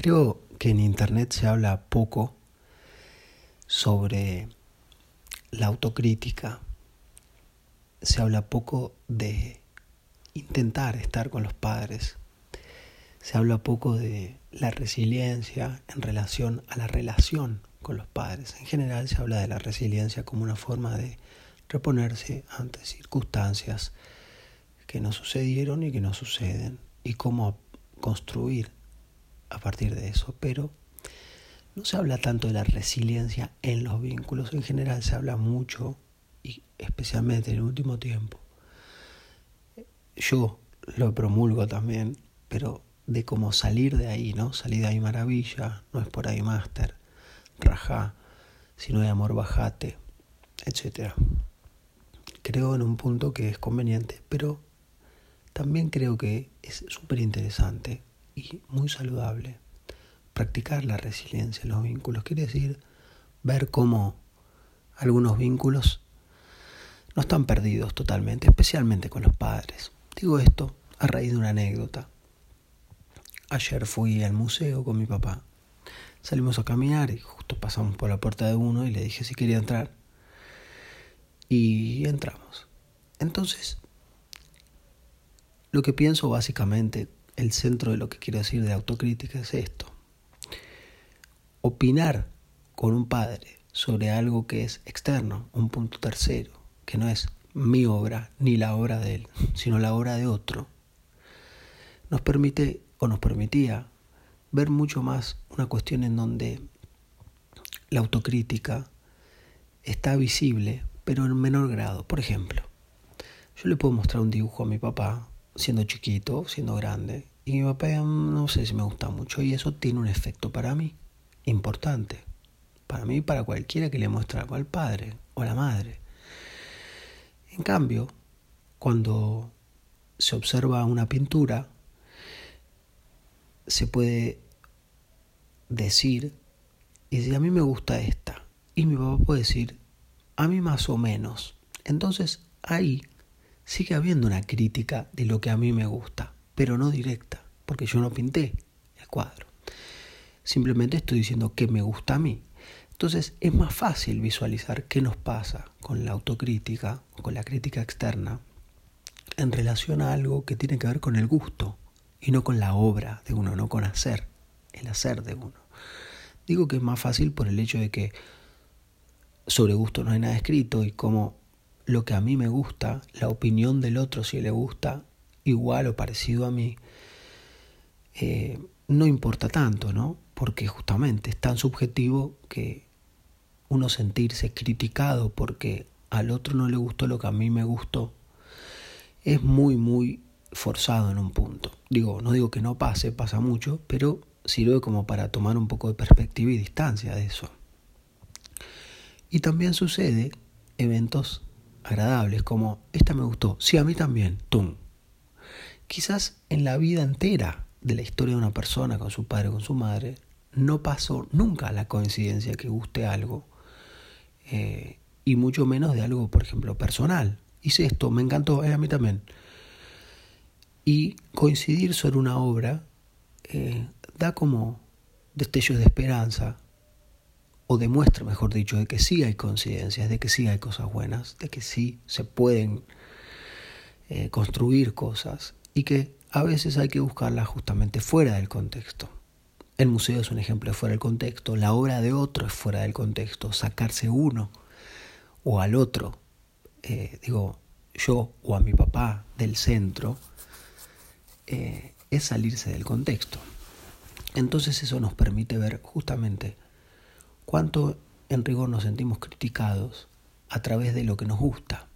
Creo que en Internet se habla poco sobre la autocrítica. Se habla poco de intentar estar con los padres. Se habla poco de la resiliencia en relación a la relación con los padres. En general se habla de la resiliencia como una forma de reponerse ante circunstancias que no sucedieron y que no suceden y cómo construir a partir de eso, pero no se habla tanto de la resiliencia en los vínculos, en general se habla mucho, y especialmente en el último tiempo, yo lo promulgo también, pero de cómo salir de ahí, ¿no? Salir de ahí maravilla, no es por ahí máster, rajá, si no hay amor bajate, etc. Creo en un punto que es conveniente, pero también creo que es súper interesante y muy saludable. Practicar la resiliencia en los vínculos quiere decir ver cómo algunos vínculos no están perdidos totalmente, especialmente con los padres. Digo esto a raíz de una anécdota. Ayer fui al museo con mi papá. Salimos a caminar y justo pasamos por la puerta de uno y le dije si quería entrar. Y entramos. Entonces, lo que pienso básicamente el centro de lo que quiero decir de autocrítica es esto. Opinar con un padre sobre algo que es externo, un punto tercero, que no es mi obra ni la obra de él, sino la obra de otro, nos permite o nos permitía ver mucho más una cuestión en donde la autocrítica está visible, pero en menor grado. Por ejemplo, yo le puedo mostrar un dibujo a mi papá siendo chiquito, siendo grande. Y mi papá no sé si me gusta mucho y eso tiene un efecto para mí importante. Para mí y para cualquiera que le muestre algo al padre o a la madre. En cambio, cuando se observa una pintura, se puede decir, y si a mí me gusta esta, y mi papá puede decir, a mí más o menos. Entonces ahí sigue habiendo una crítica de lo que a mí me gusta, pero no directa, porque yo no pinté el cuadro. Simplemente estoy diciendo que me gusta a mí. Entonces es más fácil visualizar qué nos pasa con la autocrítica con la crítica externa en relación a algo que tiene que ver con el gusto y no con la obra de uno, no con hacer, el hacer de uno. Digo que es más fácil por el hecho de que sobre gusto no hay nada escrito y como lo que a mí me gusta, la opinión del otro si le gusta igual o parecido a mí, eh, no importa tanto, ¿no? Porque justamente es tan subjetivo que uno sentirse criticado porque al otro no le gustó lo que a mí me gustó, es muy, muy forzado en un punto. Digo, no digo que no pase, pasa mucho, pero sirve como para tomar un poco de perspectiva y distancia de eso. Y también sucede eventos agradables, como esta me gustó, sí, a mí también, tum. Quizás en la vida entera de la historia de una persona con su padre o con su madre, no pasó nunca la coincidencia que guste algo, eh, y mucho menos de algo, por ejemplo, personal. Hice esto, me encantó, eh, a mí también. Y coincidir sobre una obra eh, da como destellos de esperanza, o demuestra, mejor dicho, de que sí hay coincidencias, de que sí hay cosas buenas, de que sí se pueden construir cosas y que a veces hay que buscarlas justamente fuera del contexto. El museo es un ejemplo de fuera del contexto, la obra de otro es fuera del contexto, sacarse uno o al otro, eh, digo, yo o a mi papá del centro, eh, es salirse del contexto. Entonces eso nos permite ver justamente cuánto en rigor nos sentimos criticados a través de lo que nos gusta,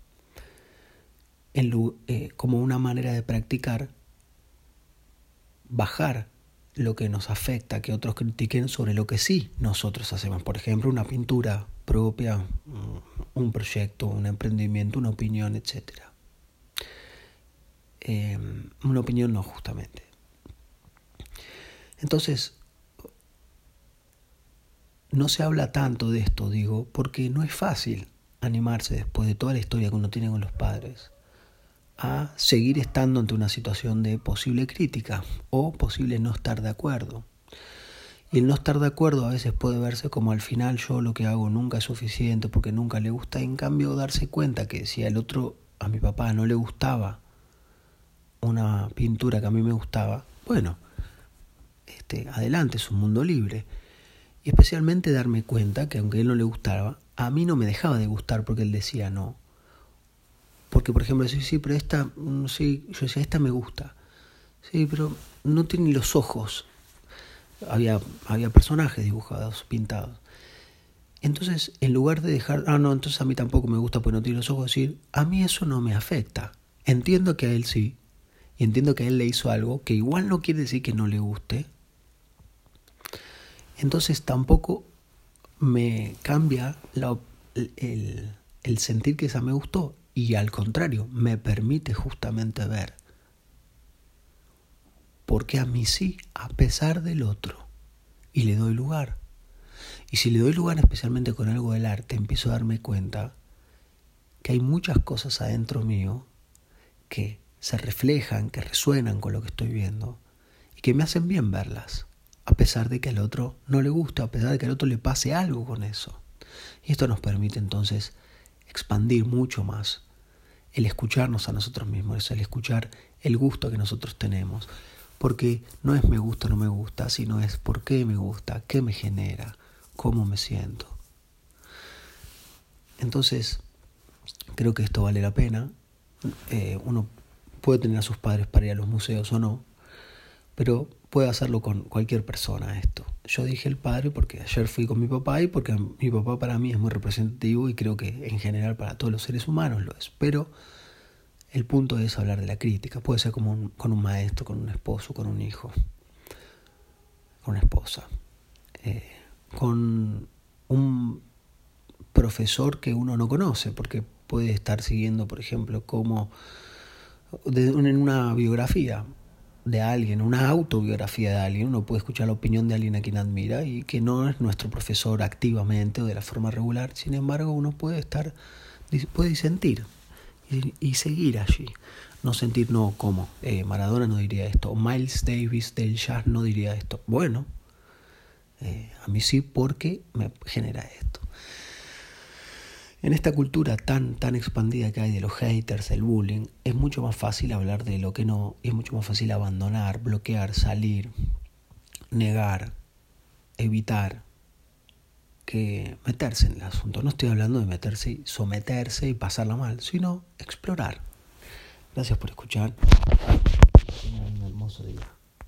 eh, como una manera de practicar bajar lo que nos afecta, que otros critiquen sobre lo que sí nosotros hacemos. Por ejemplo, una pintura propia, mm, un proyecto, un emprendimiento, una opinión, etc. Em, una opinión no justamente. Entonces, no se habla tanto de esto, digo, porque no es fácil animarse después de toda la historia que uno tiene con los padres a seguir estando ante una situación de posible crítica o posible no estar de acuerdo. Y el no estar de acuerdo a veces puede verse como al final yo lo que hago nunca es suficiente porque nunca le gusta. en cambio darse cuenta que si al otro, a mi papá, no le gustaba una pintura que a mí me gustaba, bueno, este, adelante, es un mundo libre. Y especialmente darme cuenta que aunque a él no le gustaba, a mí no me dejaba de gustar porque él decía no. Porque, por ejemplo, sí, sí, pero esta, mm, sí, yo decía, esta me gusta. Sí, pero no tiene los ojos. Había, había personajes dibujados, pintados. Entonces, en lugar de dejar, ah, no, entonces a mí tampoco me gusta porque no tiene los ojos, decir, a mí eso no me afecta. Entiendo que a él sí, y entiendo que a él le hizo algo que igual no quiere decir que no le guste. Entonces tampoco me cambia el, el sentir que esa me gustó y al contrario, me permite justamente ver porque a mí sí, a pesar del otro, y le doy lugar. Y si le doy lugar especialmente con algo del arte, empiezo a darme cuenta que hay muchas cosas adentro mío que se reflejan, que resuenan con lo que estoy viendo y que me hacen bien verlas, a pesar de que al otro no le guste, a pesar de que al otro le pase algo con eso. Y esto nos permite entonces expandir mucho más el escucharnos a nosotros mismos, el escuchar el gusto que nosotros tenemos, porque no es me gusta no me gusta, sino es por qué me gusta, qué me genera, cómo me siento. Entonces, creo que esto vale la pena. Eh, uno puede tener a sus padres para ir a los museos o no, pero puede hacerlo con cualquier persona esto. Yo dije el padre porque ayer fui con mi papá y porque mi papá para mí es muy representativo y creo que en general para todos los seres humanos lo es. Pero el punto es hablar de la crítica. Puede ser como con un maestro, con un esposo, con un hijo, con una esposa, eh, con un profesor que uno no conoce, porque puede estar siguiendo, por ejemplo, como en una biografía de alguien, una autobiografía de alguien, uno puede escuchar la opinión de alguien a quien admira y que no es nuestro profesor activamente o de la forma regular, sin embargo uno puede estar, puede sentir y, seguir allí. No sentir, no, como eh, Maradona no diría esto, Miles Davis del jazz no diría esto. Bueno, eh, a mí sí porque me genera esto. En esta cultura tan, tan expandida que hay de los haters, el bullying, es mucho más fácil hablar de lo que no, es mucho más fácil abandonar, bloquear, salir, negar, evitar, que meterse en el asunto. No estoy hablando de meterse y someterse y pasarla mal, sino explorar. Gracias por escuchar. un hermoso día.